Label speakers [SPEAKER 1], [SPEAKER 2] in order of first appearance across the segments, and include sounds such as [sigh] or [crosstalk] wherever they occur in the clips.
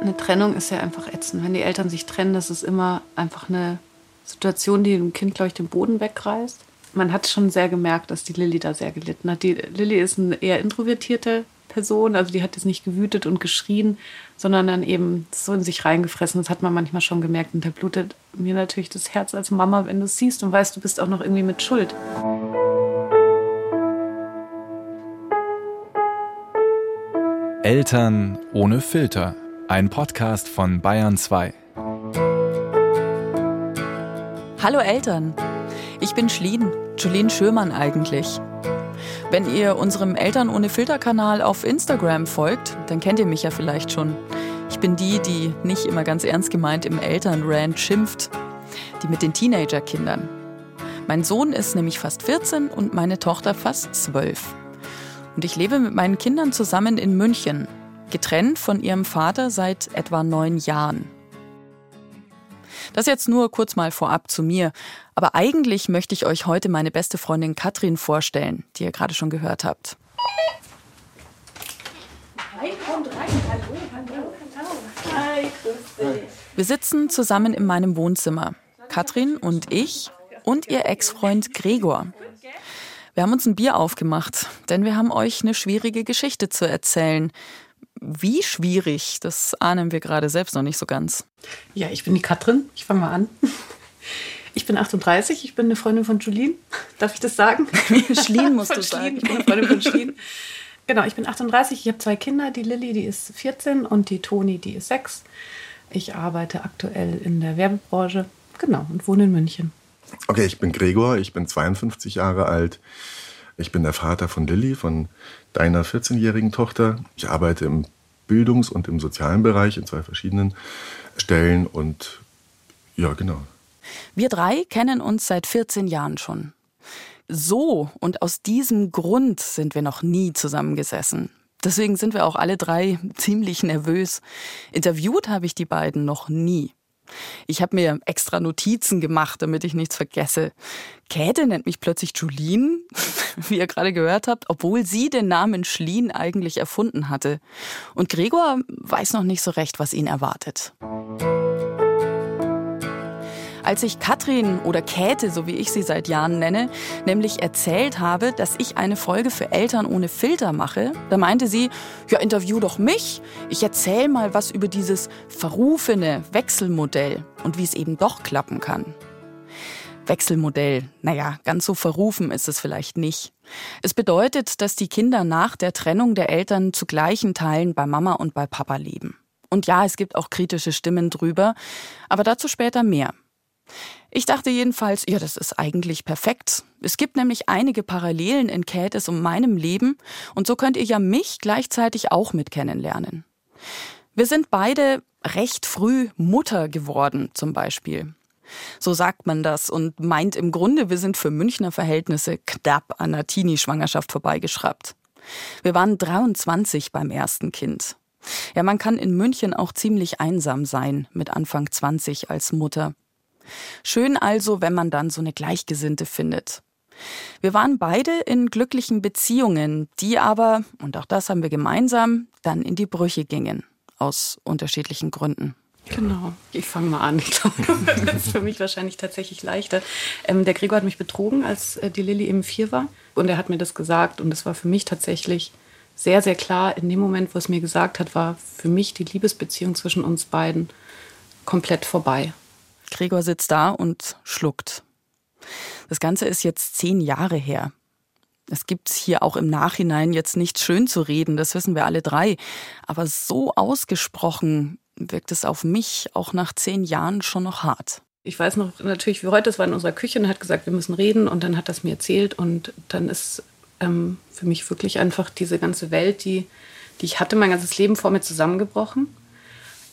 [SPEAKER 1] Eine Trennung ist ja einfach ätzend. Wenn die Eltern sich trennen, das ist immer einfach eine Situation, die dem Kind, glaube ich, den Boden wegreißt. Man hat schon sehr gemerkt, dass die Lilly da sehr gelitten hat. Die Lilly ist eine eher introvertierte Person, also die hat jetzt nicht gewütet und geschrien, sondern dann eben so in sich reingefressen. Das hat man manchmal schon gemerkt und da blutet mir natürlich das Herz als Mama, wenn du es siehst und weißt, du bist auch noch irgendwie mit Schuld.
[SPEAKER 2] Eltern ohne Filter. Ein Podcast von Bayern 2.
[SPEAKER 3] Hallo Eltern, ich bin Schlien, Julien Schürmann eigentlich. Wenn ihr unserem Eltern ohne Filter-Kanal auf Instagram folgt, dann kennt ihr mich ja vielleicht schon. Ich bin die, die nicht immer ganz ernst gemeint im Elternrand schimpft, die mit den Teenagerkindern. Mein Sohn ist nämlich fast 14 und meine Tochter fast 12. Und ich lebe mit meinen Kindern zusammen in München, getrennt von ihrem Vater seit etwa neun Jahren. Das jetzt nur kurz mal vorab zu mir. Aber eigentlich möchte ich euch heute meine beste Freundin Katrin vorstellen, die ihr gerade schon gehört habt. Hi, kommt rein. Hallo, hallo, hallo. Hi, grüß dich. Wir sitzen zusammen in meinem Wohnzimmer. Katrin und ich und ihr Ex-Freund Gregor. Wir haben uns ein Bier aufgemacht, denn wir haben euch eine schwierige Geschichte zu erzählen. Wie schwierig, das ahnen wir gerade selbst noch nicht so ganz.
[SPEAKER 1] Ja, ich bin die Katrin. Ich fange mal an. [laughs] Ich bin 38, ich bin eine Freundin von Julien. [laughs] Darf ich das sagen? [laughs]
[SPEAKER 3] Schlien musst du sagen.
[SPEAKER 1] Ich bin eine Freundin von Schlien. Genau, ich bin 38, ich habe zwei Kinder. Die Lilly, die ist 14 und die Toni, die ist 6. Ich arbeite aktuell in der Werbebranche. Genau, und wohne in München.
[SPEAKER 4] Okay, ich bin Gregor, ich bin 52 Jahre alt. Ich bin der Vater von Lilly, von deiner 14-jährigen Tochter. Ich arbeite im Bildungs- und im sozialen Bereich in zwei verschiedenen Stellen und ja, genau.
[SPEAKER 3] Wir drei kennen uns seit 14 Jahren schon. So und aus diesem Grund sind wir noch nie zusammengesessen. Deswegen sind wir auch alle drei [laughs] ziemlich nervös. Interviewt habe ich die beiden noch nie. Ich habe mir extra Notizen gemacht, damit ich nichts vergesse. Käthe nennt mich plötzlich Julien, [laughs] wie ihr gerade gehört habt, obwohl sie den Namen Schlien eigentlich erfunden hatte. Und Gregor weiß noch nicht so recht, was ihn erwartet. Als ich Katrin oder Käthe, so wie ich sie seit Jahren nenne, nämlich erzählt habe, dass ich eine Folge für Eltern ohne Filter mache, da meinte sie, ja, interview doch mich. Ich erzähl mal was über dieses verrufene Wechselmodell und wie es eben doch klappen kann. Wechselmodell. Naja, ganz so verrufen ist es vielleicht nicht. Es bedeutet, dass die Kinder nach der Trennung der Eltern zu gleichen Teilen bei Mama und bei Papa leben. Und ja, es gibt auch kritische Stimmen drüber, aber dazu später mehr. Ich dachte jedenfalls, ja, das ist eigentlich perfekt. Es gibt nämlich einige Parallelen in Käthes und meinem Leben und so könnt ihr ja mich gleichzeitig auch mit kennenlernen. Wir sind beide recht früh Mutter geworden, zum Beispiel. So sagt man das und meint im Grunde, wir sind für Münchner Verhältnisse knapp an einer Teenie-Schwangerschaft vorbeigeschraubt. Wir waren 23 beim ersten Kind. Ja, man kann in München auch ziemlich einsam sein mit Anfang 20 als Mutter. Schön also, wenn man dann so eine Gleichgesinnte findet. Wir waren beide in glücklichen Beziehungen, die aber, und auch das haben wir gemeinsam, dann in die Brüche gingen. Aus unterschiedlichen Gründen.
[SPEAKER 1] Genau, ich fange mal an. Ich glaube, das ist für mich wahrscheinlich tatsächlich leichter. Ähm, der Gregor hat mich betrogen, als äh, die Lilly eben vier war. Und er hat mir das gesagt. Und es war für mich tatsächlich sehr, sehr klar. In dem Moment, wo es mir gesagt hat, war für mich die Liebesbeziehung zwischen uns beiden komplett vorbei.
[SPEAKER 3] Gregor sitzt da und schluckt. Das Ganze ist jetzt zehn Jahre her. Es gibt hier auch im Nachhinein jetzt nichts schön zu reden, das wissen wir alle drei. Aber so ausgesprochen wirkt es auf mich auch nach zehn Jahren schon noch hart.
[SPEAKER 1] Ich weiß noch natürlich wie heute, das war in unserer Küche und hat gesagt, wir müssen reden und dann hat das mir erzählt und dann ist ähm, für mich wirklich einfach diese ganze Welt, die, die ich hatte, mein ganzes Leben vor mir zusammengebrochen,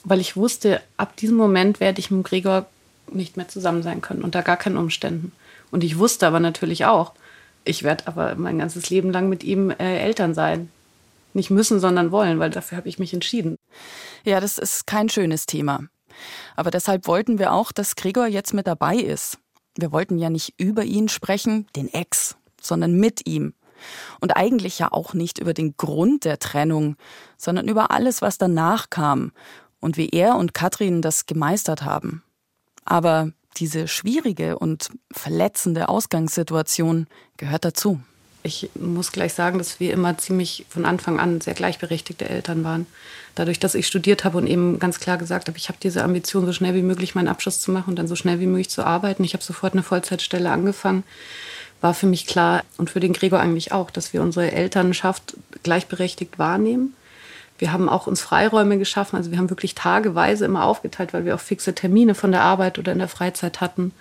[SPEAKER 1] weil ich wusste, ab diesem Moment werde ich mit Gregor nicht mehr zusammen sein können, unter gar keinen Umständen. Und ich wusste aber natürlich auch, ich werde aber mein ganzes Leben lang mit ihm äh, Eltern sein. Nicht müssen, sondern wollen, weil dafür habe ich mich entschieden.
[SPEAKER 3] Ja, das ist kein schönes Thema. Aber deshalb wollten wir auch, dass Gregor jetzt mit dabei ist. Wir wollten ja nicht über ihn sprechen, den Ex, sondern mit ihm. Und eigentlich ja auch nicht über den Grund der Trennung, sondern über alles, was danach kam und wie er und Katrin das gemeistert haben. Aber diese schwierige und verletzende Ausgangssituation gehört dazu.
[SPEAKER 1] Ich muss gleich sagen, dass wir immer ziemlich von Anfang an sehr gleichberechtigte Eltern waren. Dadurch, dass ich studiert habe und eben ganz klar gesagt habe, ich habe diese Ambition, so schnell wie möglich meinen Abschluss zu machen und dann so schnell wie möglich zu arbeiten. Ich habe sofort eine Vollzeitstelle angefangen. War für mich klar und für den Gregor eigentlich auch, dass wir unsere Elternschaft gleichberechtigt wahrnehmen. Wir haben auch uns Freiräume geschaffen. Also wir haben wirklich tageweise immer aufgeteilt, weil wir auch fixe Termine von der Arbeit oder in der Freizeit hatten.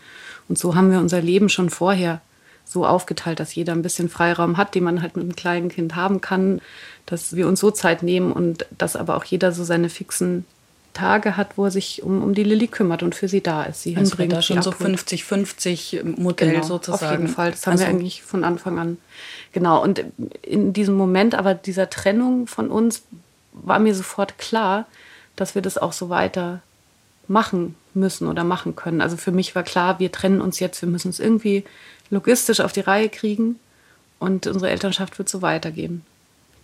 [SPEAKER 1] Und so haben wir unser Leben schon vorher so aufgeteilt, dass jeder ein bisschen Freiraum hat, den man halt mit einem kleinen Kind haben kann, dass wir uns so Zeit nehmen und dass aber auch jeder so seine fixen Tage hat, wo er sich um, um die Lilly kümmert und für sie da ist. Sie
[SPEAKER 3] also hinbringt, da schon so 50-50 Modell genau, sozusagen.
[SPEAKER 1] Auf jeden Fall. Das haben also wir eigentlich von Anfang an. Genau. Und in diesem Moment aber dieser Trennung von uns war mir sofort klar, dass wir das auch so weiter machen müssen oder machen können. Also für mich war klar, wir trennen uns jetzt, wir müssen es irgendwie logistisch auf die Reihe kriegen und unsere Elternschaft wird so weitergehen,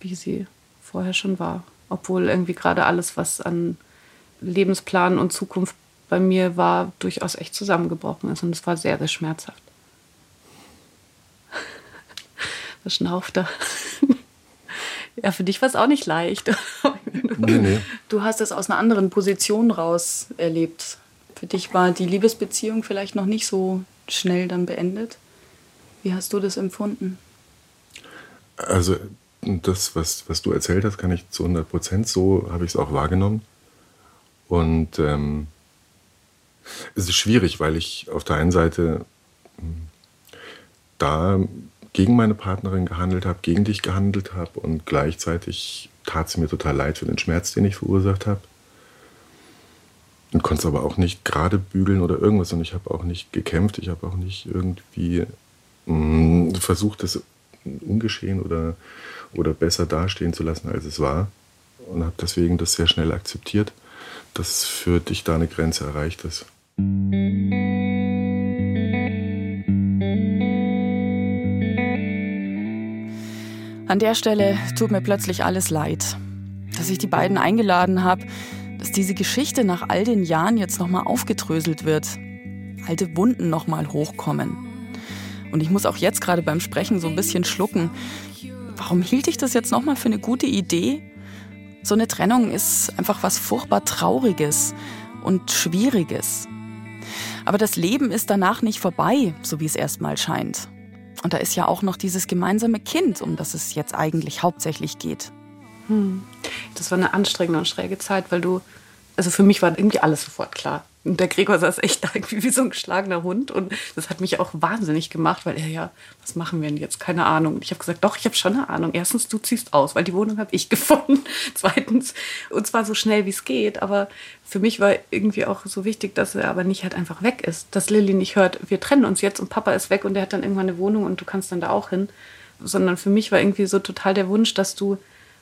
[SPEAKER 1] wie sie vorher schon war. Obwohl irgendwie gerade alles, was an Lebensplan und Zukunft bei mir war, durchaus echt zusammengebrochen ist. Und es war sehr, sehr schmerzhaft. [laughs] Was schnauft da? [laughs] ja, für dich war es auch nicht leicht. [laughs]
[SPEAKER 3] nee, nee. Du hast es aus einer anderen Position raus erlebt. Für dich war die Liebesbeziehung vielleicht noch nicht so schnell dann beendet. Wie hast du das empfunden?
[SPEAKER 4] Also das, was, was du erzählt hast, kann ich zu 100 Prozent, so habe ich es auch wahrgenommen. Und ähm, es ist schwierig, weil ich auf der einen Seite hm, da gegen meine Partnerin gehandelt habe, gegen dich gehandelt habe und gleichzeitig tat sie mir total leid für den Schmerz, den ich verursacht habe. Und konnte es aber auch nicht gerade bügeln oder irgendwas. Und ich habe auch nicht gekämpft, ich habe auch nicht irgendwie mh, hm, versucht, das ungeschehen oder, oder besser dastehen zu lassen, als es war. Und habe deswegen das sehr schnell akzeptiert, dass für dich da eine Grenze erreicht ist.
[SPEAKER 3] An der Stelle tut mir plötzlich alles leid, dass ich die beiden eingeladen habe, dass diese Geschichte nach all den Jahren jetzt nochmal aufgedröselt wird, alte Wunden nochmal hochkommen. Und ich muss auch jetzt gerade beim Sprechen so ein bisschen schlucken. Warum hielt ich das jetzt nochmal für eine gute Idee? So eine Trennung ist einfach was furchtbar Trauriges und Schwieriges. Aber das Leben ist danach nicht vorbei, so wie es erstmal scheint. Und da ist ja auch noch dieses gemeinsame Kind, um das es jetzt eigentlich hauptsächlich geht.
[SPEAKER 1] Hm. Das war eine anstrengende und schräge Zeit, weil du, also für mich war irgendwie alles sofort klar. Und der Gregor saß echt da irgendwie wie so ein geschlagener Hund. Und das hat mich auch wahnsinnig gemacht, weil er ja, was machen wir denn jetzt? Keine Ahnung. Und ich habe gesagt, doch, ich habe schon eine Ahnung. Erstens, du ziehst aus, weil die Wohnung habe ich [laughs] gefunden. Zweitens, und zwar so schnell wie es geht. Aber für mich war irgendwie auch so wichtig, dass er aber nicht halt einfach weg ist. Dass Lilly nicht hört, wir trennen uns jetzt und Papa ist weg und der hat dann irgendwann eine Wohnung und du kannst dann da auch hin. Sondern für mich war irgendwie so total der Wunsch, dass du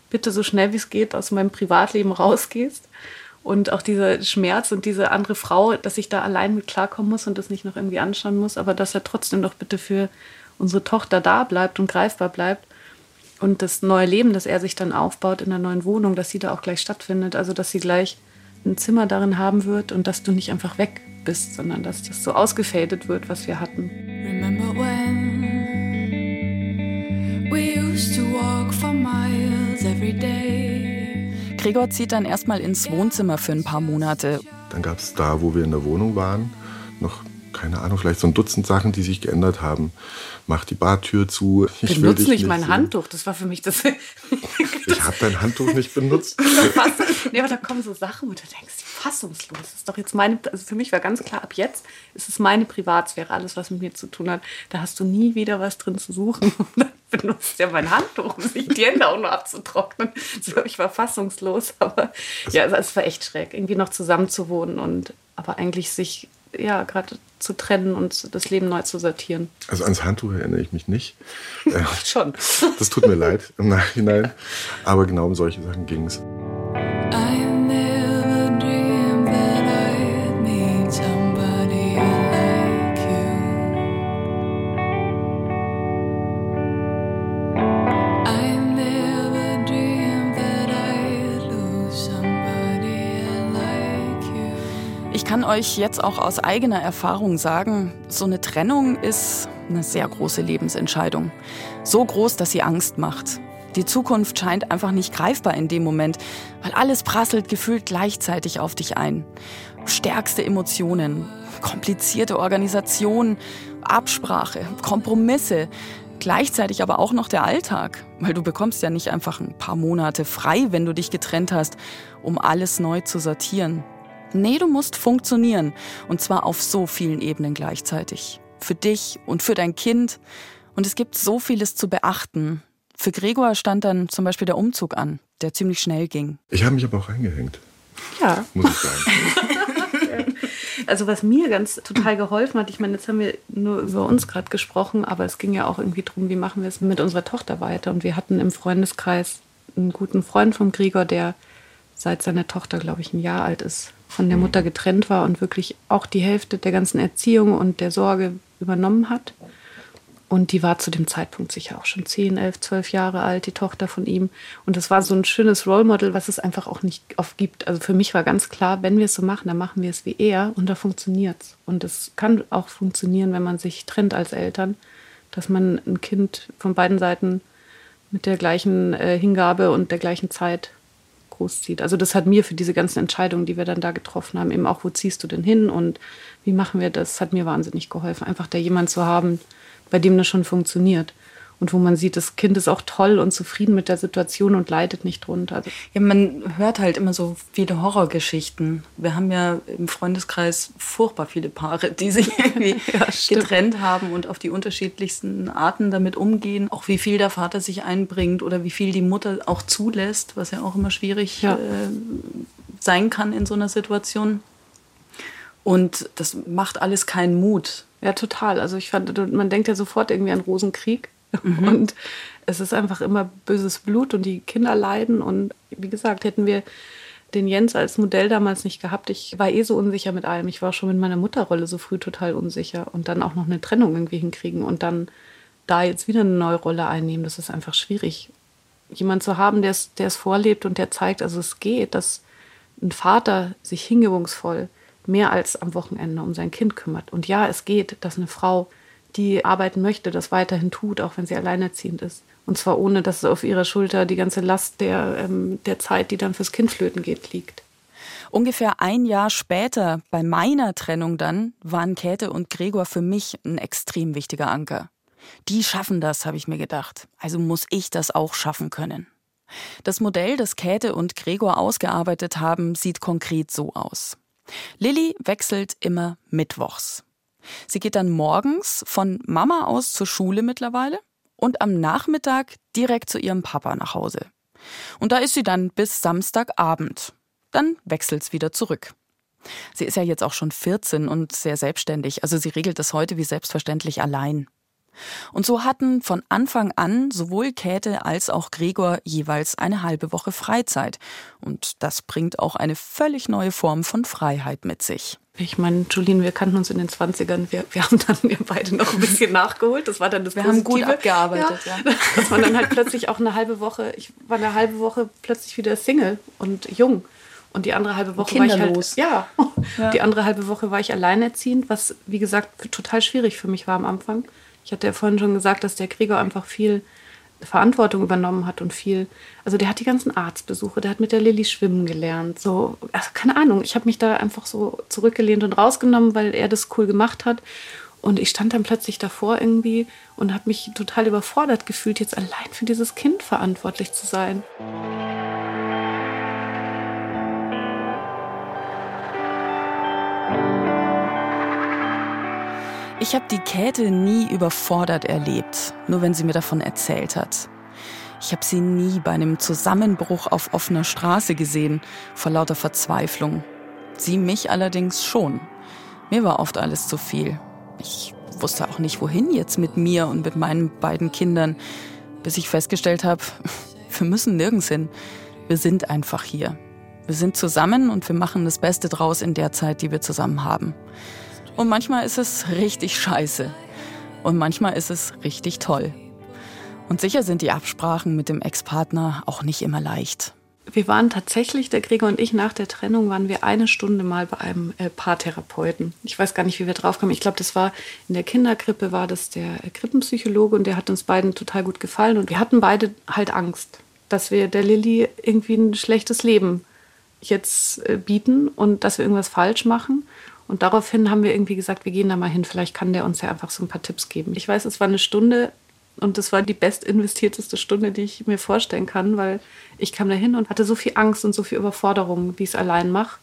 [SPEAKER 1] bitte so schnell wie es geht aus meinem Privatleben rausgehst und auch dieser Schmerz und diese andere Frau, dass ich da allein mit klarkommen muss und das nicht noch irgendwie anschauen muss, aber dass er trotzdem doch bitte für unsere Tochter da bleibt und greifbar bleibt. Und das neue Leben, das er sich dann aufbaut in der neuen Wohnung, dass sie da auch gleich stattfindet. Also, dass sie gleich ein Zimmer darin haben wird und dass du nicht einfach weg bist, sondern dass das so ausgefadet wird, was wir hatten. Remember when we used to walk for miles every day.
[SPEAKER 3] Gregor zieht dann erstmal ins Wohnzimmer für ein paar Monate.
[SPEAKER 4] Dann gab es da, wo wir in der Wohnung waren, noch keine Ahnung, vielleicht so ein Dutzend Sachen, die sich geändert haben. Mach die Bartür zu.
[SPEAKER 1] Ich benutze nicht mein sehen. Handtuch. Das war für mich das.
[SPEAKER 4] ich habe dein Handtuch nicht benutzt. [laughs]
[SPEAKER 1] nee, aber da kommen so Sachen, wo du denkst, fassungslos. Das ist doch jetzt meine. Also für mich war ganz klar, ab jetzt ist es meine Privatsphäre, alles, was mit mir zu tun hat. Da hast du nie wieder was drin zu suchen. [laughs] [laughs] benutzt ja mein Handtuch, um sich die Hände auch nur abzutrocknen. So, ich war fassungslos, aber ja, es war echt schräg, irgendwie noch zusammen zu wohnen und aber eigentlich sich ja gerade zu trennen und das Leben neu zu sortieren.
[SPEAKER 4] Also ans Handtuch erinnere ich mich nicht. [laughs]
[SPEAKER 1] Äh, Schon.
[SPEAKER 4] Das tut mir leid im Nachhinein. [laughs] Aber genau um solche Sachen ging es.
[SPEAKER 3] Euch jetzt auch aus eigener Erfahrung sagen, so eine Trennung ist eine sehr große Lebensentscheidung. So groß, dass sie Angst macht. Die Zukunft scheint einfach nicht greifbar in dem Moment, weil alles prasselt gefühlt gleichzeitig auf dich ein. Stärkste Emotionen, komplizierte Organisation, Absprache, Kompromisse, gleichzeitig aber auch noch der Alltag, weil du bekommst ja nicht einfach ein paar Monate frei, wenn du dich getrennt hast, um alles neu zu sortieren. Nee, du musst funktionieren und zwar auf so vielen Ebenen gleichzeitig. Für dich und für dein Kind. Und es gibt so vieles zu beachten. Für Gregor stand dann zum Beispiel der Umzug an, der ziemlich schnell ging.
[SPEAKER 4] Ich habe mich aber auch reingehängt.
[SPEAKER 1] Ja.
[SPEAKER 4] Muss ich sagen. [laughs]
[SPEAKER 1] Also was mir ganz total geholfen hat, ich meine, jetzt haben wir nur über uns gerade gesprochen, aber es ging ja auch irgendwie darum, wie machen wir es mit unserer Tochter weiter. Und wir hatten im Freundeskreis einen guten Freund von Gregor, der seit seine Tochter, glaube ich, ein Jahr alt ist, von der Mutter getrennt war und wirklich auch die Hälfte der ganzen Erziehung und der Sorge übernommen hat. Und die war zu dem Zeitpunkt sicher auch schon 10, 11, 12 Jahre alt, die Tochter von ihm. Und das war so ein schönes Role Model, was es einfach auch nicht oft gibt. Also für mich war ganz klar, wenn wir es so machen, dann machen wir es wie er und da funktioniert es. Und es kann auch funktionieren, wenn man sich trennt als Eltern, dass man ein Kind von beiden Seiten mit der gleichen äh, Hingabe und der gleichen Zeit großzieht. Also das hat mir für diese ganzen Entscheidungen, die wir dann da getroffen haben, eben auch, wo ziehst du denn hin und wie machen wir das, hat mir wahnsinnig geholfen. Einfach da jemand zu haben, bei dem das schon funktioniert. Und wo man sieht, das Kind ist auch toll und zufrieden mit der Situation und leidet nicht drunter.
[SPEAKER 3] Ja, man hört halt immer so viele Horrorgeschichten. Wir haben ja im Freundeskreis furchtbar viele Paare, die sich [laughs] irgendwie ja, getrennt haben und auf die unterschiedlichsten Arten damit umgehen. Auch wie viel der Vater sich einbringt oder wie viel die Mutter auch zulässt, was ja auch immer schwierig ja. äh, sein kann in so einer Situation. Und das macht alles keinen Mut.
[SPEAKER 1] Ja, total. Also ich fand, man denkt ja sofort irgendwie an Rosenkrieg. Mhm. Und es ist einfach immer böses Blut und die Kinder leiden. Und wie gesagt, hätten wir den Jens als Modell damals nicht gehabt. Ich war eh so unsicher mit allem. Ich war schon mit meiner Mutterrolle so früh total unsicher. Und dann auch noch eine Trennung irgendwie hinkriegen und dann da jetzt wieder eine neue Rolle einnehmen, das ist einfach schwierig. Jemand zu haben, der es vorlebt und der zeigt, also es geht, dass ein Vater sich hingebungsvoll mehr als am Wochenende um sein Kind kümmert. Und ja, es geht, dass eine Frau, die arbeiten möchte, das weiterhin tut, auch wenn sie alleinerziehend ist. Und zwar ohne, dass auf ihrer Schulter die ganze Last der, ähm, der Zeit, die dann fürs Kind flöten geht, liegt.
[SPEAKER 3] Ungefähr ein Jahr später, bei meiner Trennung dann, waren Käthe und Gregor für mich ein extrem wichtiger Anker. Die schaffen das, habe ich mir gedacht. Also muss ich das auch schaffen können. Das Modell, das Käthe und Gregor ausgearbeitet haben, sieht konkret so aus. Lilly wechselt immer mittwochs. Sie geht dann morgens von Mama aus zur Schule mittlerweile und am Nachmittag direkt zu ihrem Papa nach Hause. Und da ist sie dann bis Samstagabend. Dann wechselt es wieder zurück. Sie ist ja jetzt auch schon 14 und sehr selbstständig, also sie regelt das heute wie selbstverständlich allein. Und so hatten von Anfang an sowohl Käthe als auch Gregor jeweils eine halbe Woche Freizeit. Und das bringt auch eine völlig neue Form von Freiheit mit sich.
[SPEAKER 1] Ich meine, Julien, wir kannten uns in den 20ern. Wir, wir haben dann wir beide noch ein bisschen nachgeholt. Das war dann das
[SPEAKER 3] Wir Positive. haben gut abgearbeitet, ja.
[SPEAKER 1] ja. Dass man dann halt plötzlich auch eine halbe Woche, ich war eine halbe Woche plötzlich wieder Single und jung. Und die andere halbe Woche war ich halt, ja, ja, die andere halbe Woche war ich alleinerziehend, was wie gesagt total schwierig für mich war am Anfang. Ich hatte ja vorhin schon gesagt, dass der Gregor einfach viel Verantwortung übernommen hat und viel. Also der hat die ganzen Arztbesuche, der hat mit der Lilly schwimmen gelernt. So, also keine Ahnung, ich habe mich da einfach so zurückgelehnt und rausgenommen, weil er das cool gemacht hat. Und ich stand dann plötzlich davor irgendwie und habe mich total überfordert gefühlt, jetzt allein für dieses Kind verantwortlich zu sein.
[SPEAKER 3] Ich habe die Käthe nie überfordert erlebt, nur wenn sie mir davon erzählt hat. Ich habe sie nie bei einem Zusammenbruch auf offener Straße gesehen, vor lauter Verzweiflung. Sie mich allerdings schon. Mir war oft alles zu viel. Ich wusste auch nicht, wohin jetzt mit mir und mit meinen beiden Kindern, bis ich festgestellt habe, [laughs] wir müssen nirgends hin. Wir sind einfach hier. Wir sind zusammen und wir machen das Beste draus in der Zeit, die wir zusammen haben. Und manchmal ist es richtig scheiße. Und manchmal ist es richtig toll. Und sicher sind die Absprachen mit dem Ex-Partner auch nicht immer leicht.
[SPEAKER 1] wir waren tatsächlich, der Gregor und ich, nach der Trennung waren wir eine Stunde mal bei einem äh, Paartherapeuten. Ich weiß gar nicht, wie wir drauf kamen. Ich glaube, das war in der Kinderkrippe, war das der äh, Krippenpsychologe und der hat uns beiden total gut gefallen. Und wir hatten beide halt Angst, dass wir der Lilly irgendwie ein schlechtes Leben jetzt äh, bieten und dass wir irgendwas falsch machen. Und daraufhin haben wir irgendwie gesagt, wir gehen da mal hin. Vielleicht kann der uns ja einfach so ein paar Tipps geben. Ich weiß, es war eine Stunde und das war die bestinvestierteste Stunde, die ich mir vorstellen kann, weil ich kam da hin und hatte so viel Angst und so viel Überforderung, wie ich es allein mache.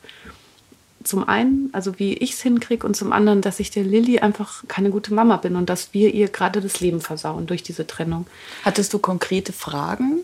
[SPEAKER 1] Zum einen, also wie ich es hinkriege, und zum anderen, dass ich der Lilly einfach keine gute Mama bin und dass wir ihr gerade das Leben versauen durch diese Trennung.
[SPEAKER 3] Hattest du konkrete Fragen?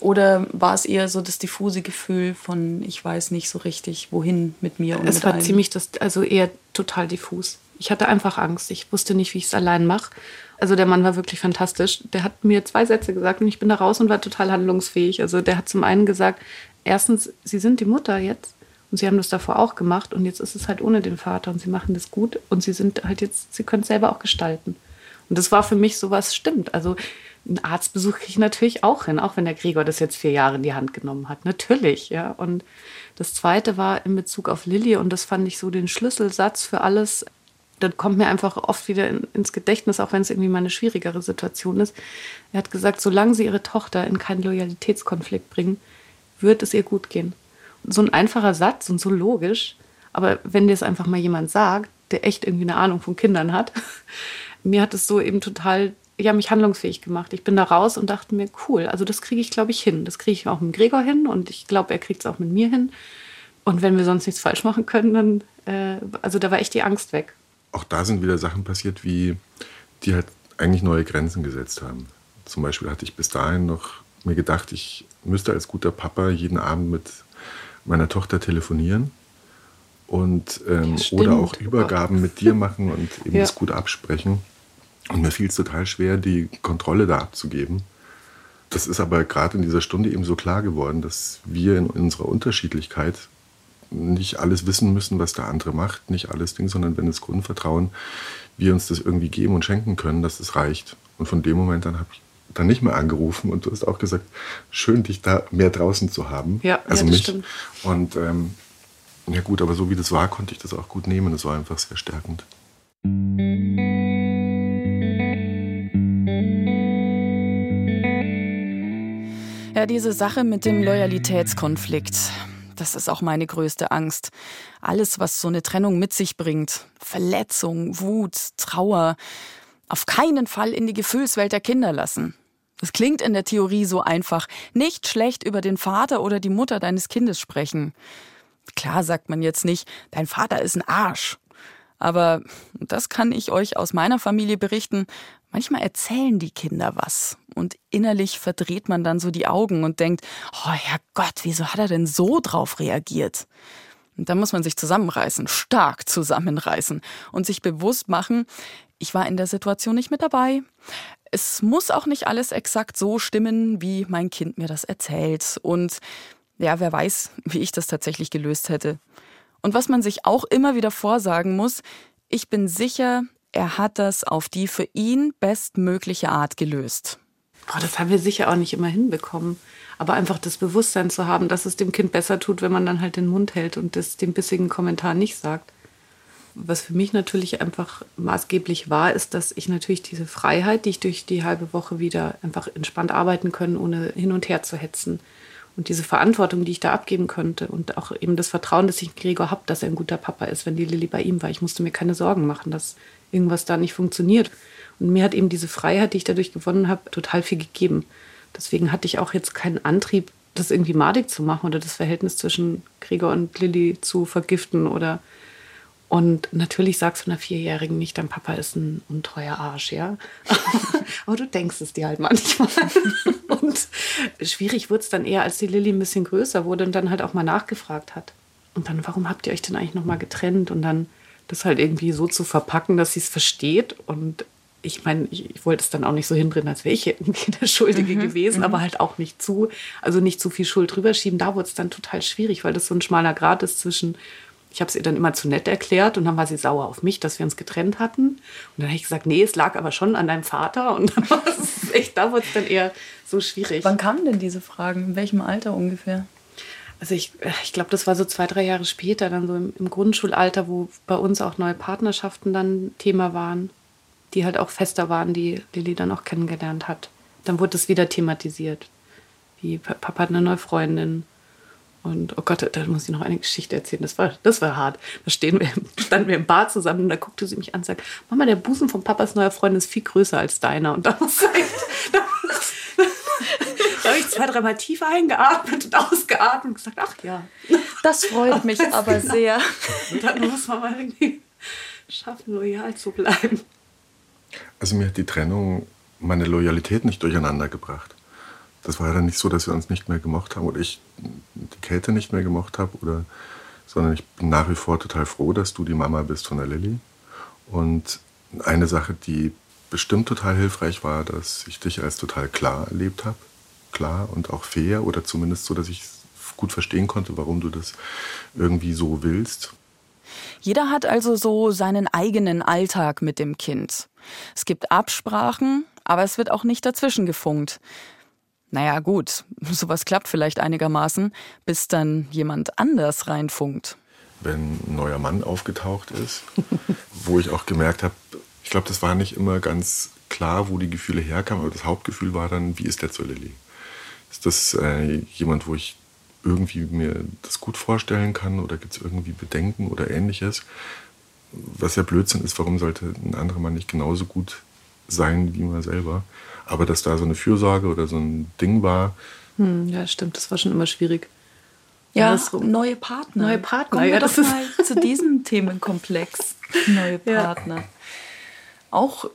[SPEAKER 3] Oder war es eher so das diffuse Gefühl von, ich weiß nicht so richtig, wohin mit mir und
[SPEAKER 1] es
[SPEAKER 3] mit
[SPEAKER 1] war
[SPEAKER 3] allen?
[SPEAKER 1] ziemlich das, also eher total diffus. Ich hatte einfach Angst. Ich wusste nicht, wie ich es allein mache. Also der Mann war wirklich fantastisch. Der hat mir zwei Sätze gesagt und ich bin da raus und war total handlungsfähig. Also der hat zum einen gesagt, erstens, Sie sind die Mutter jetzt und Sie haben das davor auch gemacht und jetzt ist es halt ohne den Vater und Sie machen das gut und Sie sind halt jetzt, Sie können es selber auch gestalten. Und das war für mich so was stimmt. Also einen Arztbesuch kriege ich natürlich auch hin, auch wenn der Gregor das jetzt vier Jahre in die Hand genommen hat. Natürlich, ja. Und das zweite war in Bezug auf Lilly und das fand ich so den Schlüsselsatz für alles. Das kommt mir einfach oft wieder in, ins Gedächtnis, auch wenn es irgendwie mal eine schwierigere Situation ist. Er hat gesagt, solange sie ihre Tochter in keinen Loyalitätskonflikt bringen, wird es ihr gut gehen. So ein einfacher Satz und so logisch, aber wenn dir es einfach mal jemand sagt, der echt irgendwie eine Ahnung von Kindern hat, [laughs] mir hat es so eben total, ja, mich handlungsfähig gemacht. Ich bin da raus und dachte mir, cool, also das kriege ich, glaube ich, hin. Das kriege ich auch mit Gregor hin und ich glaube, er kriegt es auch mit mir hin. Und wenn wir sonst nichts falsch machen können, dann, äh, also da war echt die Angst weg.
[SPEAKER 4] Auch da sind wieder Sachen passiert, wie die halt eigentlich neue Grenzen gesetzt haben. Zum Beispiel hatte ich bis dahin noch mir gedacht, ich müsste als guter Papa jeden Abend mit meiner Tochter telefonieren und ähm,
[SPEAKER 1] Ja,
[SPEAKER 4] oder auch Übergaben mit dir machen und [laughs] eben
[SPEAKER 1] Ja.
[SPEAKER 4] das gut absprechen. Und mir fiel es total schwer, die Kontrolle da abzugeben. Das ist aber gerade in dieser Stunde eben so klar geworden, dass wir in unserer Unterschiedlichkeit nicht alles wissen müssen, was der andere macht, nicht alles Ding, sondern wenn das Grundvertrauen wir uns das irgendwie geben und schenken können, dass das reicht. Und von dem Moment an habe ich dann nicht mehr angerufen und du hast auch gesagt, schön, dich da mehr draußen zu haben.
[SPEAKER 1] Ja,
[SPEAKER 4] also
[SPEAKER 1] ja, das
[SPEAKER 4] mich.
[SPEAKER 1] stimmt.
[SPEAKER 4] Und ähm, ja gut, aber so wie das war, konnte ich das auch gut nehmen. Das war einfach sehr stärkend.
[SPEAKER 3] Ja, diese Sache mit dem Loyalitätskonflikt, das ist auch meine größte Angst. Alles, was so eine Trennung mit sich bringt, Verletzung, Wut, Trauer, auf keinen Fall in die Gefühlswelt der Kinder lassen. Das klingt in der Theorie so einfach. Nicht schlecht über den Vater oder die Mutter deines Kindes sprechen. Klar sagt man jetzt nicht, dein Vater ist ein Arsch. Aber das kann ich euch aus meiner Familie berichten. Manchmal erzählen die Kinder was und innerlich verdreht man dann so die Augen und denkt, oh Herrgott, wieso hat er denn so drauf reagiert? Und da muss man sich zusammenreißen, stark zusammenreißen und sich bewusst machen, ich war in der Situation nicht mit dabei. Es muss auch nicht alles exakt so stimmen, wie mein Kind mir das erzählt. Und ja, wer weiß, wie ich das tatsächlich gelöst hätte. Und was man sich auch immer wieder vorsagen muss, ich bin sicher, er hat das auf die für ihn bestmögliche Art gelöst.
[SPEAKER 1] Boah, das haben wir sicher auch nicht immer hinbekommen. Aber einfach das Bewusstsein zu haben, dass es dem Kind besser tut, wenn man dann halt den Mund hält und das dem bissigen Kommentar nicht sagt. Was für mich natürlich einfach maßgeblich war, ist, dass ich natürlich diese Freiheit, die ich durch die halbe Woche wieder einfach entspannt arbeiten können, ohne hin und her zu hetzen. Und diese Verantwortung, die ich da abgeben könnte und auch eben das Vertrauen, das ich Gregor habe, dass er ein guter Papa ist, wenn die Lilly bei ihm war. Ich musste mir keine Sorgen machen, dass irgendwas da nicht funktioniert. Und mir hat eben diese Freiheit, die ich dadurch gewonnen habe, total viel gegeben. Deswegen hatte ich auch jetzt keinen Antrieb, das irgendwie madig zu machen oder das Verhältnis zwischen Gregor und Lilly zu vergiften oder und natürlich sagst du einer Vierjährigen nicht, dein Papa ist ein untreuer Arsch, ja. [laughs] Aber du denkst es dir halt manchmal. [laughs] Und schwierig wurde es dann eher, als die Lilly ein bisschen größer wurde und dann halt auch mal nachgefragt hat. Und dann, warum habt ihr euch denn eigentlich nochmal getrennt? Und dann das halt irgendwie so zu verpacken, dass sie es versteht. Und ich meine, ich, ich wollte es dann auch nicht so hinbringen, als wäre ich irgendwie der Schuldige gewesen, aber halt auch nicht zu, also nicht zu viel Schuld drüber schieben. Da wurde es dann total schwierig, weil das so ein schmaler Grad ist zwischen ich habe es ihr dann immer zu nett erklärt und dann war sie sauer auf mich, dass wir uns getrennt hatten. Und dann habe ich gesagt, nee, es lag aber schon an deinem Vater. Und dann war es echt, da wurde es dann eher so schwierig.
[SPEAKER 3] Wann kamen denn diese Fragen? In welchem Alter ungefähr?
[SPEAKER 1] Also ich, ich glaube, das war so zwei, drei Jahre später, dann so im, im, Grundschulalter, wo bei uns auch neue Partnerschaften dann Thema waren, die halt auch fester waren, die Lilly dann auch kennengelernt hat. Dann wurde es wieder thematisiert. Wie Papa hat eine neue Freundin. Und oh Gott, da muss ich noch eine Geschichte erzählen. Das war, das war hart. Da stehen wir, [laughs] standen wir im Bad zusammen und da guckte sie mich an und sagt, Mama, der Busen von Papas neuer Freundin ist viel größer als deiner. Und da muss ich, da, habe ich zwei, dreimal tief eingeatmet und ausgeatmet und gesagt, ach ja.
[SPEAKER 3] Das freut mich aber genau. sehr.
[SPEAKER 1] Und dann muss man mal irgendwie schaffen, loyal zu bleiben.
[SPEAKER 4] Also mir hat die Trennung meine Loyalität nicht durcheinander gebracht. Das war ja dann nicht so, dass wir uns nicht mehr gemocht haben oder ich die Kälte nicht mehr gemocht habe, oder, sondern ich bin nach wie vor total froh, dass du die Mama bist von der Lilly. Und eine Sache, die bestimmt total hilfreich war, dass ich dich als total klar erlebt habe. Klar und auch fair oder zumindest so, dass ich gut verstehen konnte, warum du das irgendwie so willst.
[SPEAKER 3] Jeder hat also so seinen eigenen Alltag mit dem Kind. Es gibt Absprachen, aber es wird auch nicht dazwischen gefunkt. Naja, gut, [laughs] sowas klappt vielleicht einigermaßen, bis dann jemand anders reinfunkt.
[SPEAKER 4] Wenn ein neuer Mann aufgetaucht ist, wo ich auch gemerkt habe, ich glaube, das war nicht immer ganz klar, wo die Gefühle herkamen, aber das Hauptgefühl war dann, wie ist der zur Lilly? Ist das äh, jemand, wo ich irgendwie mir das gut vorstellen kann oder gibt es irgendwie Bedenken oder ähnliches? Was ja Blödsinn ist, warum sollte ein anderer Mann nicht genauso gut sein wie man selber? Aber dass da so eine Fürsorge oder so ein Ding war.
[SPEAKER 1] Hm, ja, stimmt, das war schon immer schwierig.
[SPEAKER 3] Ja, neue Partner.
[SPEAKER 1] Neue Partner,
[SPEAKER 3] Kommen ja, wir doch mal zu diesem Themenkomplex. [laughs] Neue Partner. Ja auch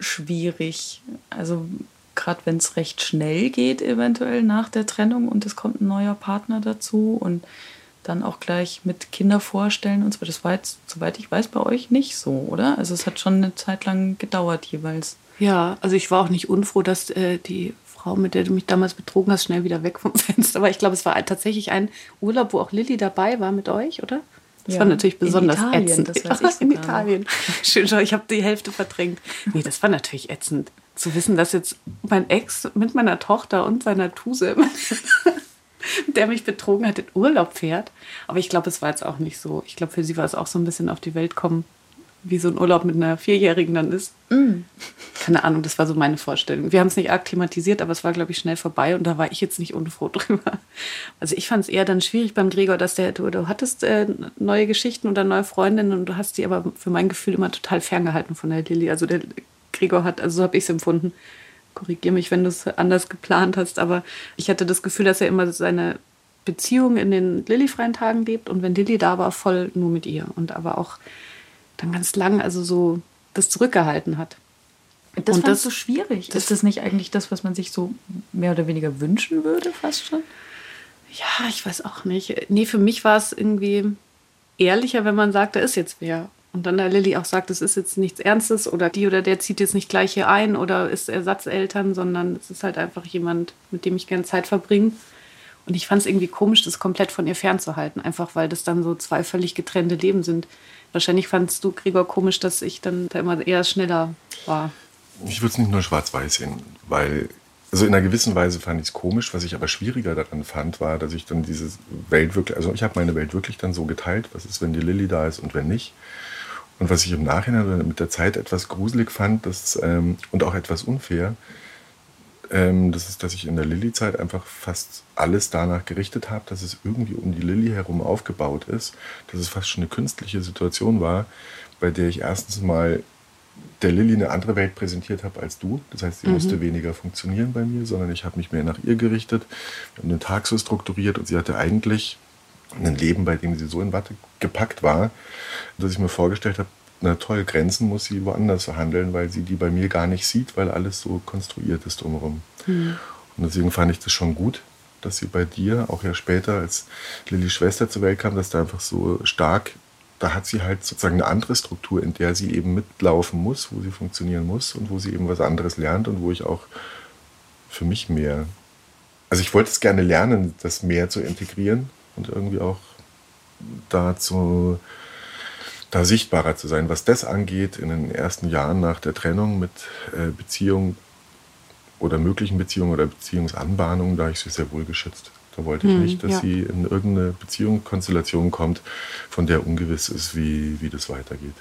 [SPEAKER 3] schwierig. Also gerade wenn es recht schnell geht, eventuell nach der Trennung und es kommt ein neuer Partner dazu und dann auch gleich mit Kinder vorstellen und so. Das war jetzt, soweit ich weiß, bei euch nicht so, oder? Also es hat schon eine Zeit lang gedauert jeweils.
[SPEAKER 1] Ja, also ich war auch nicht unfroh, dass äh, die Frau, mit der du mich damals betrogen hast, schnell wieder weg vom [laughs] Fenster war. Ich glaube, es war tatsächlich ein Urlaub, wo auch Lilly dabei war mit euch, oder? Das ja. war natürlich besonders in Italien, ätzend. Das weiß ich in Italien. Schön, schau, ich habe die Hälfte verdrängt. Nee, das war natürlich ätzend. Zu wissen, dass jetzt mein Ex mit meiner Tochter und seiner Tuse, [laughs] der mich betrogen hat, in Urlaub fährt. Aber ich glaube, es war jetzt auch nicht so. Ich glaube, für sie war es auch so ein bisschen auf die Welt kommen wie so ein Urlaub mit einer Vierjährigen dann ist. Mm. Keine Ahnung, das war so meine Vorstellung. Wir haben es nicht akklimatisiert, aber es war, glaube ich, schnell vorbei und da war ich jetzt nicht unfroh [laughs] drüber. Also ich fand es eher dann schwierig beim Gregor, dass der, du, du hattest äh, neue Geschichten oder neue Freundinnen und du hast die aber für mein Gefühl immer total ferngehalten von der Lilly. Also der Gregor hat, also so habe ich es empfunden. Korrigiere mich, wenn du es anders geplant hast, aber ich hatte das Gefühl, dass er immer seine Beziehung in den Lilly-freien Tagen lebt und wenn Lilly da war, voll nur mit ihr und aber auch dann ganz lang also so das zurückgehalten hat.
[SPEAKER 3] Das ist so schwierig. Das, ist das nicht eigentlich das, was man sich so mehr oder weniger wünschen würde, fast schon?
[SPEAKER 1] Ja, ich weiß auch nicht. Nee, für mich war es irgendwie ehrlicher, wenn man sagt, da ist jetzt wer. Und dann der Lilly auch sagt, es ist jetzt nichts Ernstes oder die oder der zieht jetzt nicht gleich hier ein oder ist Ersatzeltern, sondern es ist halt einfach jemand, mit dem ich gerne Zeit verbringe. Und ich fand es irgendwie komisch, das komplett von ihr fernzuhalten, einfach weil das dann so zwei völlig getrennte Leben sind. Wahrscheinlich fandst du, Gregor, komisch, dass ich dann da immer eher schneller war.
[SPEAKER 4] Ich würde es nicht nur schwarz-weiß sehen, weil, also in einer gewissen Weise fand ich es komisch. Was ich aber schwieriger daran fand, war, dass ich dann diese Welt wirklich, also ich habe meine Welt wirklich dann so geteilt, was ist, wenn die Lilly da ist und wenn nicht. Und was ich im Nachhinein mit der Zeit etwas gruselig fand das, ähm, und auch etwas unfair, ähm, das ist, dass ich in der Lilly-Zeit einfach fast alles danach gerichtet habe, dass es irgendwie um die Lilly herum aufgebaut ist, dass es fast schon eine künstliche Situation war, bei der ich erstens mal der Lilly eine andere Welt präsentiert habe als du. Das heißt, sie mhm. musste weniger funktionieren bei mir, sondern ich habe mich mehr nach ihr gerichtet, und den Tag so strukturiert und sie hatte eigentlich ein Leben, bei dem sie so in Watte gepackt war, dass ich mir vorgestellt habe, na toll, Grenzen muss sie woanders verhandeln, weil sie die bei mir gar nicht sieht, weil alles so konstruiert ist drumherum. Mhm. Und deswegen fand ich das schon gut, dass sie bei dir, auch ja später, als Lillys Schwester zur Welt kam, dass da einfach so stark, da hat sie halt sozusagen eine andere Struktur, in der sie eben mitlaufen muss, wo sie funktionieren muss und wo sie eben was anderes lernt und wo ich auch für mich mehr, also ich wollte es gerne lernen, das mehr zu integrieren und irgendwie auch dazu da sichtbarer zu sein. Was das angeht, in den ersten Jahren nach der Trennung mit äh, Beziehung oder möglichen Beziehungen oder Beziehungsanbahnungen, da ich sie sehr wohl geschützt. Da wollte ich hm, nicht, dass ja. sie in irgendeine Beziehung, Konstellation kommt, von der ungewiss ist, wie, wie das weitergeht.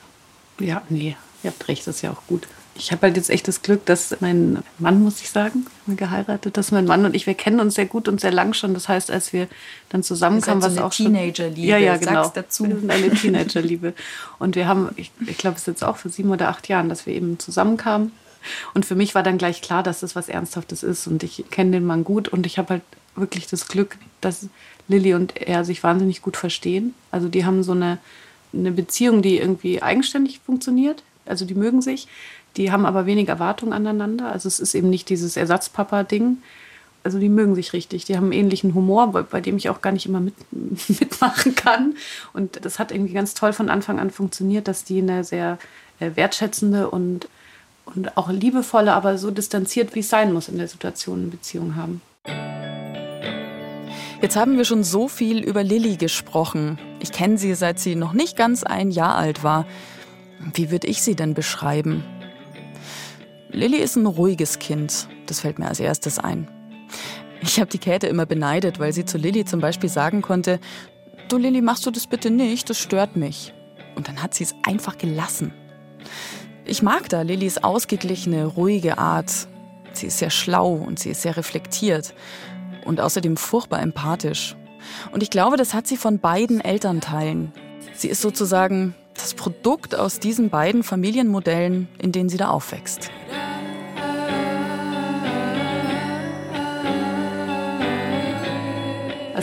[SPEAKER 1] Ja, nee, ihr habt recht, das ist ja auch gut. Ich habe halt jetzt echt das Glück, dass mein Mann, muss ich sagen, geheiratet, dass mein Mann und ich, wir kennen uns sehr gut und sehr lang schon. Das heißt, als wir dann zusammenkamen,
[SPEAKER 3] was so auch
[SPEAKER 1] Teenager-Liebe. Ja, ja, genau. dazu. Wir sind eine Teenager-Liebe. Und wir haben, ich, ich glaube, es ist jetzt auch für sieben oder acht Jahren, dass wir eben zusammenkamen. Und für mich war dann gleich klar, dass das was Ernsthaftes ist. Und ich kenne den Mann gut und ich habe halt wirklich das Glück, dass Lilly und er sich wahnsinnig gut verstehen. Also die haben so eine, eine Beziehung, die irgendwie eigenständig funktioniert. Also die mögen sich. Die haben aber wenig Erwartungen aneinander. Also es ist eben nicht dieses Ersatzpapa-Ding. Also die mögen sich richtig. Die haben einen ähnlichen Humor, bei, dem ich auch gar nicht immer mit, [laughs] mitmachen kann. Und das hat irgendwie ganz toll von Anfang an funktioniert, dass die eine sehr äh, wertschätzende und, und auch liebevolle, aber so distanziert, wie es sein muss in der Situation, eine Beziehung haben.
[SPEAKER 3] Jetzt haben wir schon so viel über Lilly gesprochen. Ich kenne sie, seit sie noch nicht ganz ein Jahr alt war. Wie würde ich sie denn beschreiben? Lilly ist ein ruhiges Kind. Das fällt mir als erstes ein. Ich habe die Käthe immer beneidet, weil sie zu Lilly zum Beispiel sagen konnte, du Lilly, machst du das bitte nicht, das stört mich. Und dann hat sie es einfach gelassen. Ich mag da Lillys ausgeglichene, ruhige Art. Sie ist sehr schlau und sie ist sehr reflektiert und außerdem furchtbar empathisch. Und ich glaube, das hat sie von beiden Elternteilen. Sie ist sozusagen das Produkt aus diesen beiden Familienmodellen, in denen sie da aufwächst.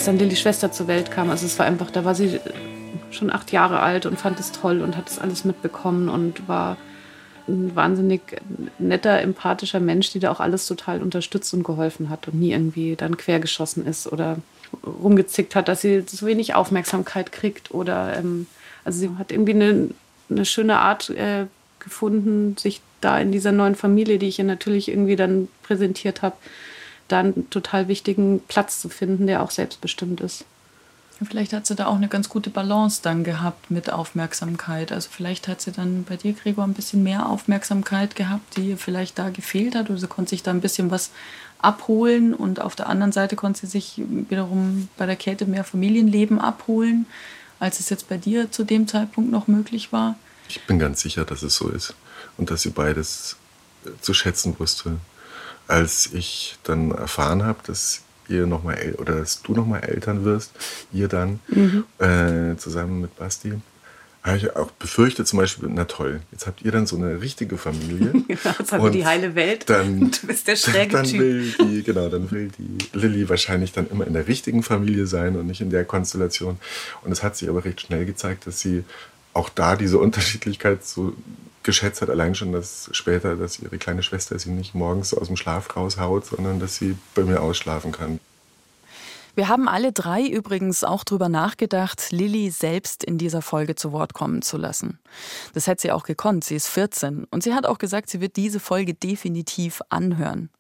[SPEAKER 1] Als dann Lillys Schwester zur Welt kam, also es war einfach, da war sie schon acht Jahre alt und fand es toll und hat es alles mitbekommen und war ein wahnsinnig netter, empathischer Mensch, die da auch alles total unterstützt und geholfen hat und nie irgendwie dann quergeschossen ist oder rumgezickt hat, dass sie so wenig Aufmerksamkeit kriegt oder ähm, also sie hat irgendwie eine, eine schöne Art äh, gefunden, sich da in dieser neuen Familie, die ich ihr natürlich irgendwie dann präsentiert habe, da einen total wichtigen Platz zu finden, der auch selbstbestimmt ist.
[SPEAKER 3] Vielleicht hat sie da auch eine ganz gute Balance dann gehabt mit Aufmerksamkeit. Also vielleicht hat sie dann bei dir, Gregor, ein bisschen mehr Aufmerksamkeit gehabt, die ihr vielleicht da gefehlt hat. Oder sie konnte sich da ein bisschen was abholen und auf der anderen Seite konnte sie sich wiederum bei der Käthe mehr Familienleben abholen, als es jetzt bei dir zu dem Zeitpunkt noch möglich war.
[SPEAKER 4] Ich bin ganz sicher, dass es so ist und dass sie beides zu schätzen wusste. Als ich dann erfahren habe, dass ihr noch mal oder dass du noch mal Eltern wirst, ihr dann mhm. äh, zusammen mit Basti. Habe ich auch befürchtet zum Beispiel, na toll, jetzt habt ihr dann so eine richtige Familie. [laughs]
[SPEAKER 1] jetzt haben wir die heile Welt
[SPEAKER 4] dann, [laughs]
[SPEAKER 1] du bist der [laughs] schräge
[SPEAKER 4] dann Typ. Will die, genau, dann will die Lilly wahrscheinlich dann immer in der richtigen Familie sein und nicht in der Konstellation. Und es hat sich aber recht schnell gezeigt, dass sie auch da diese Unterschiedlichkeit so geschätzt hat, allein schon, dass später, dass ihre kleine Schwester sie nicht morgens aus dem Schlaf raushaut, sondern dass sie bei mir ausschlafen kann.
[SPEAKER 3] Wir haben alle drei übrigens auch drüber nachgedacht, Lilly selbst in dieser Folge zu Wort kommen zu lassen. Das hätte sie auch gekonnt, sie ist 14 und sie hat auch gesagt, sie wird diese Folge definitiv anhören.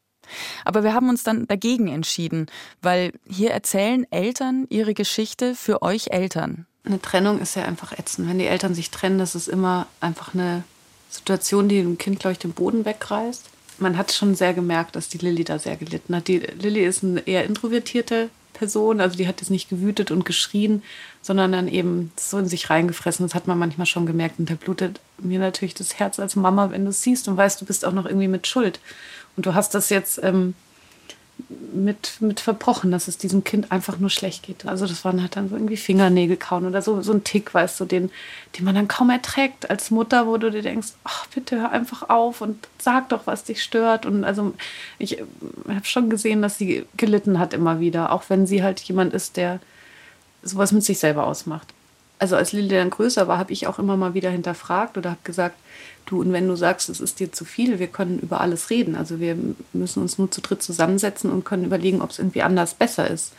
[SPEAKER 3] Aber wir haben uns dann dagegen entschieden, weil hier erzählen Eltern ihre Geschichte für euch Eltern.
[SPEAKER 1] Eine Trennung ist ja einfach ätzend. Wenn die Eltern sich trennen, das ist immer einfach eine Situation, die dem Kind, glaube ich, den Boden wegreißt. Man hat schon sehr gemerkt, dass die Lilly da sehr gelitten hat. Die Lilly ist eine eher introvertierte Person, also die hat jetzt nicht gewütet und geschrien, sondern dann eben so in sich reingefressen. Das hat man manchmal schon gemerkt und da blutet mir natürlich das Herz als Mama, wenn du es siehst und weißt, du bist auch noch irgendwie mit Schuld. Und du hast das jetzt ähm, mit, mit verbrochen, dass es diesem Kind einfach nur schlecht geht. Also das waren halt dann so irgendwie Fingernägel kauen oder so, so ein Tick, weißt du, den, den man dann kaum erträgt als Mutter, wo du dir denkst, ach, bitte hör einfach auf und sag doch, was dich stört. Und also ich habe schon gesehen, dass sie gelitten hat immer wieder, auch wenn sie halt jemand ist, der sowas mit sich selber ausmacht. Also als Lilly dann größer war, habe ich auch immer mal wieder hinterfragt oder habe gesagt, Du, und wenn du sagst, es ist dir zu viel, wir können über alles reden. Also wir müssen uns nur zu dritt zusammensetzen und können überlegen, ob es irgendwie anders besser ist.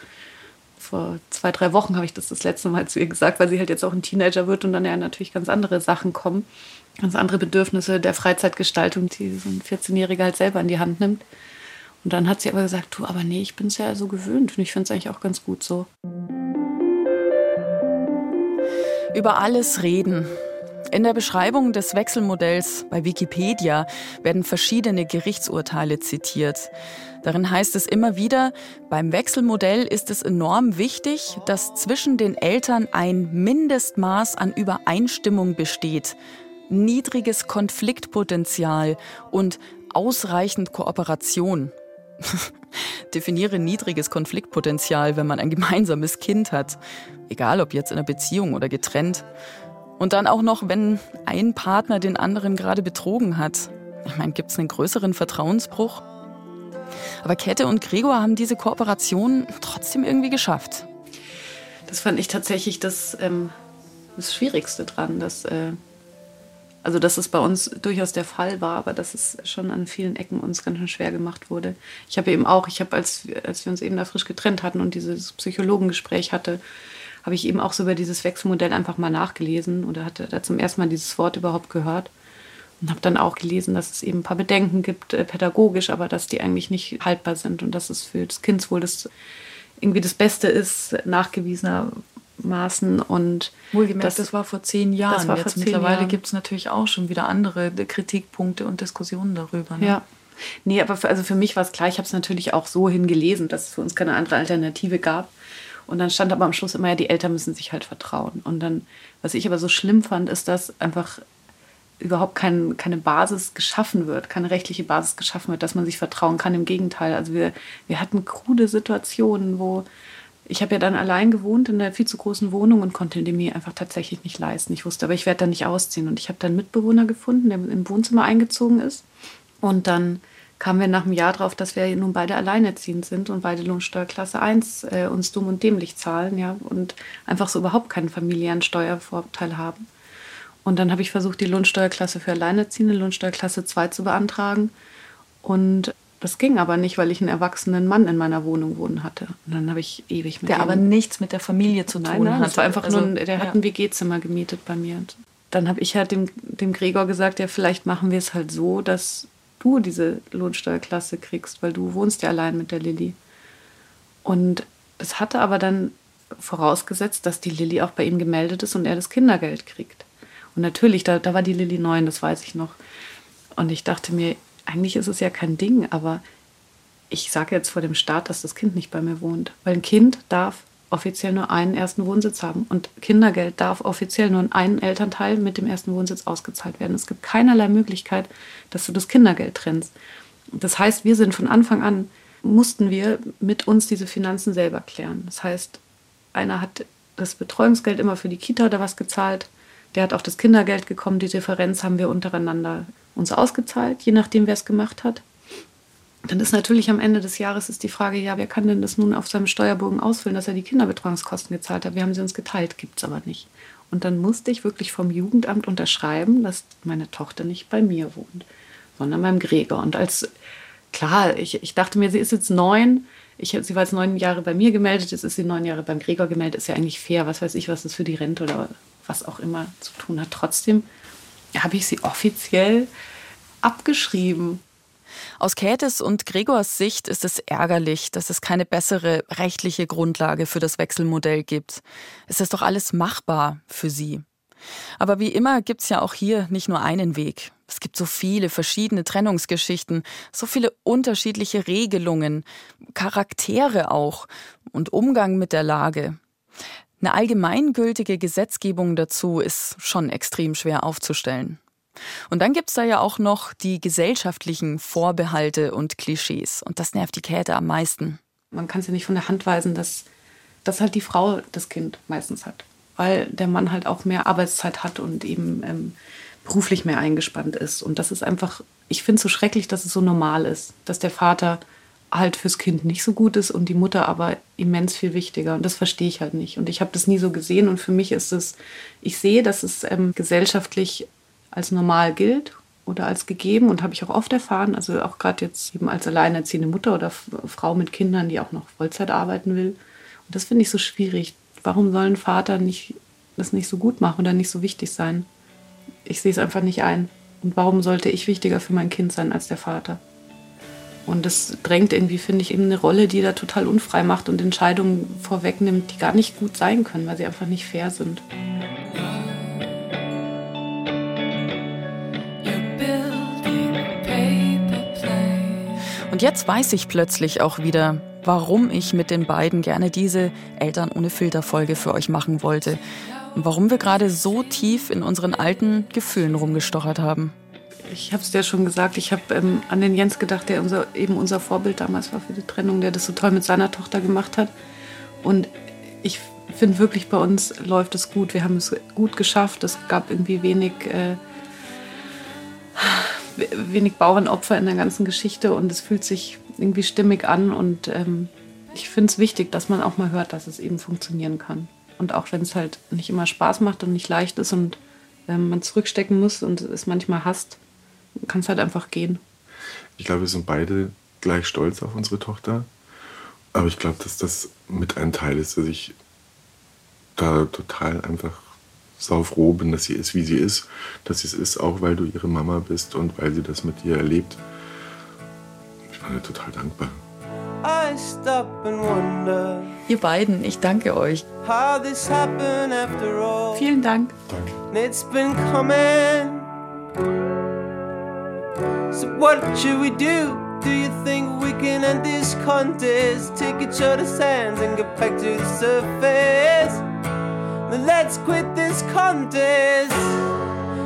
[SPEAKER 1] Vor zwei, drei Wochen habe ich das das letzte Mal zu ihr gesagt, weil sie halt jetzt auch ein Teenager wird und dann ja natürlich ganz andere Sachen kommen, ganz andere Bedürfnisse der Freizeitgestaltung, die so ein 14-Jähriger halt selber in die Hand nimmt. Und dann hat sie aber gesagt, du, aber nee, ich bin es ja so gewöhnt und ich finde es eigentlich auch ganz gut so.
[SPEAKER 3] Über alles reden, In der Beschreibung des Wechselmodells bei Wikipedia werden verschiedene Gerichtsurteile zitiert. Darin heißt es immer wieder, beim Wechselmodell ist es enorm wichtig, dass zwischen den Eltern ein Mindestmaß an Übereinstimmung besteht, niedriges Konfliktpotenzial und ausreichend Kooperation. [laughs] Definiere niedriges Konfliktpotenzial, wenn man ein gemeinsames Kind hat. Egal ob jetzt in einer Beziehung oder getrennt. Und dann auch noch, wenn ein Partner den anderen gerade betrogen hat. Ich meine, gibt es einen größeren Vertrauensbruch? Aber Käthe und Gregor haben diese Kooperation trotzdem irgendwie geschafft.
[SPEAKER 1] Das fand ich tatsächlich das, ähm, das Schwierigste dran, dass äh, also dass es bei uns durchaus der Fall war, aber dass es schon an vielen Ecken uns ganz schön schwer gemacht wurde. Ich habe eben auch, ich habe, als, als wir uns eben da frisch getrennt hatten und dieses Psychologengespräch hatte, habe ich eben auch so über dieses Wechselmodell einfach mal nachgelesen oder hatte da zum ersten Mal dieses Wort überhaupt gehört und habe dann auch gelesen, dass es eben ein paar Bedenken gibt, äh, pädagogisch, aber dass die eigentlich nicht haltbar sind und dass es für das Kindswohl das irgendwie das Beste ist, nachgewiesener Maßen und
[SPEAKER 3] wohlgemerkt, das, das war vor zehn Jahren.
[SPEAKER 1] War Jetzt
[SPEAKER 3] vor mittlerweile gibt es natürlich auch schon wieder andere Kritikpunkte und Diskussionen darüber.
[SPEAKER 1] Ne? Ja. Nee, aber für, also für mich war es klar, ich habe es natürlich auch so hingelesen, dass es für uns keine andere Alternative gab. Und dann stand aber am Schluss immer, ja, die Eltern müssen sich halt vertrauen. Und dann, was ich aber so schlimm fand, ist, dass einfach überhaupt kein, keine Basis geschaffen wird, keine rechtliche Basis geschaffen wird, dass man sich vertrauen kann. Im Gegenteil, also wir, wir hatten krude Situationen, wo ich habe ja dann allein gewohnt in einer viel zu großen Wohnung und konnte die mir einfach tatsächlich nicht leisten. Ich wusste, aber ich werde da nicht ausziehen. Und ich habe dann einen Mitbewohner gefunden, der im Wohnzimmer eingezogen ist. Und dann kamen wir nach einem Jahr drauf, dass wir nun beide alleinerziehend sind und beide Lohnsteuerklasse 1 äh, uns dumm und dämlich zahlen, ja, und einfach so überhaupt keinen familiären Steuervorteil haben. Und dann habe ich versucht, die Lohnsteuerklasse für Alleinerziehende, Lohnsteuerklasse 2 zu beantragen. Und das ging aber nicht, weil ich einen erwachsenen Mann in meiner Wohnung wohnen hatte. Und dann habe ich ewig
[SPEAKER 3] mit Der aber nichts mit der Familie zu tun
[SPEAKER 1] nein,
[SPEAKER 3] hat.
[SPEAKER 1] Das war einfach also, nur, der ja. hat ein WG-Zimmer gemietet bei mir. Und dann habe ich halt dem, dem Gregor gesagt, ja, vielleicht machen wir es halt so, dass du diese Lohnsteuerklasse kriegst, weil du wohnst ja allein mit der Lilly. Und es hatte aber dann vorausgesetzt, dass die Lilly auch bei ihm gemeldet ist und er das Kindergeld kriegt. Und natürlich, da, da war die Lilly neun, das weiß ich noch. Und ich dachte mir, eigentlich ist es ja kein Ding, aber ich sage jetzt vor dem Staat, dass das Kind nicht bei mir wohnt. Weil ein Kind darf offiziell nur einen ersten Wohnsitz haben. Und Kindergeld darf offiziell nur in einen Elternteil mit dem ersten Wohnsitz ausgezahlt werden. Es gibt keinerlei Möglichkeit, dass du das Kindergeld trennst. Das heißt, wir sind von Anfang an, mussten wir mit uns diese Finanzen selber klären. Das heißt, einer hat das Betreuungsgeld immer für die Kita oder was gezahlt. Der hat auf das Kindergeld gekommen. Die Differenz haben wir untereinander uns ausgezahlt, je nachdem, wer es gemacht hat. Dann ist natürlich am Ende des Jahres ist die Frage, ja, wer kann denn das nun auf seinem Steuerbogen ausfüllen, dass er die Kinderbetreuungskosten gezahlt hat? Wir haben sie uns geteilt, gibt es aber nicht. Und dann musste ich wirklich vom Jugendamt unterschreiben, dass meine Tochter nicht bei mir wohnt, sondern beim Gregor. Und als, klar, ich, ich dachte mir, sie ist jetzt neun, ich, sie war jetzt neun Jahre bei mir gemeldet, jetzt ist sie neun Jahre beim Gregor gemeldet, ist ja eigentlich fair, was weiß ich, was das für die Rente oder was auch immer zu tun hat. Trotzdem habe ich sie offiziell abgeschrieben.
[SPEAKER 3] Aus Käthes und Gregors Sicht ist es ärgerlich, dass es keine bessere rechtliche Grundlage für das Wechselmodell gibt. Es ist doch alles machbar für sie. Aber wie immer gibt es ja auch hier nicht nur einen Weg. Es gibt so viele verschiedene Trennungsgeschichten, so viele unterschiedliche Regelungen, Charaktere auch und Umgang mit der Lage. Eine allgemeingültige Gesetzgebung dazu ist schon extrem schwer aufzustellen. Und dann gibt's da ja auch noch die gesellschaftlichen Vorbehalte und Klischees. Und das nervt die Käthe am meisten.
[SPEAKER 1] Man kann es ja nicht von der Hand weisen, dass, dass halt die Frau das Kind meistens hat. Weil der Mann halt auch mehr Arbeitszeit hat und eben ähm, beruflich mehr eingespannt ist. Und das ist einfach, ich finde es so schrecklich, dass es so normal ist, dass der Vater halt fürs Kind nicht so gut ist und die Mutter aber immens viel wichtiger. Und das verstehe ich halt nicht. Und ich habe das nie so gesehen. Und für mich ist es, ich sehe, dass es ähm, gesellschaftlich als normal gilt oder als gegeben und habe ich auch oft erfahren. Also auch gerade jetzt eben als alleinerziehende Mutter oder Frau mit Kindern, die auch noch Vollzeit arbeiten will. Und das finde ich so schwierig. Warum soll ein Vater nicht das nicht so gut machen oder nicht so wichtig sein? Ich sehe es einfach nicht ein. Und warum sollte ich wichtiger für mein Kind sein als der Vater? Und das drängt irgendwie, finde ich, eben eine Rolle, die da total unfrei macht und Entscheidungen vorwegnimmt, die gar nicht gut sein können, weil sie einfach nicht fair sind.
[SPEAKER 3] Und jetzt weiß ich plötzlich auch wieder, warum ich mit den beiden gerne diese Eltern ohne Filter Folge für euch machen wollte und warum wir gerade so tief in unseren alten Gefühlen rumgestochert haben.
[SPEAKER 1] Ich habe es dir schon gesagt, ich habe ähm, an den Jens gedacht, der unser, eben unser Vorbild damals war für die Trennung, der das so toll mit seiner Tochter gemacht hat. Und ich finde wirklich, bei uns läuft es gut. Wir haben es gut geschafft. Es gab irgendwie wenig, äh, wenig Bauernopfer in der ganzen Geschichte und es fühlt sich irgendwie stimmig an. Und ähm, ich finde es wichtig, dass man auch mal hört, dass es eben funktionieren kann. Und auch wenn es halt nicht immer Spaß macht und nicht leicht ist und ähm, man zurückstecken muss und es manchmal hasst, kann es halt einfach gehen.
[SPEAKER 4] Ich glaube, wir sind beide gleich stolz auf unsere Tochter. Aber ich glaube, dass das mit ein Teil ist, dass ich da total einfach saufroh bin, dass sie ist, wie sie ist. Dass sie es ist, auch weil du ihre Mama bist und weil sie das mit dir erlebt. Ich bin dir total dankbar.
[SPEAKER 3] Ihr beiden, ich danke euch.
[SPEAKER 1] Vielen Dank.
[SPEAKER 4] Danke.
[SPEAKER 5] So what should we do? Do you think we can end this contest? Take each other's hands and get back to the surface. Then let's quit this contest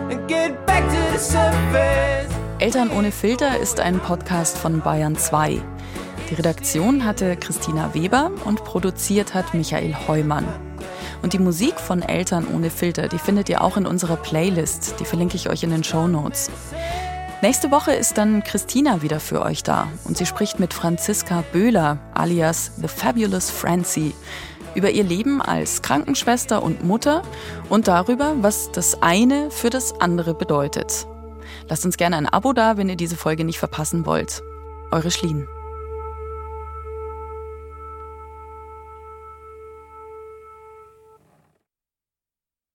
[SPEAKER 5] and get back to the surface.
[SPEAKER 3] Eltern ohne Filter ist ein Podcast von Bayern 2. Die Redaktion hatte Christina Weber und produziert hat Michael Heumann. Und die Musik von Eltern ohne Filter, die findet ihr auch in unserer Playlist. Die verlinke ich euch in den Show Notes. Nächste Woche ist dann Christina wieder für euch da und sie spricht mit Franziska Böhler alias The Fabulous Francie über ihr Leben als Krankenschwester und Mutter und darüber, was das eine für das andere bedeutet. Lasst uns gerne ein Abo da, wenn ihr diese Folge nicht verpassen wollt. Eure Schlien.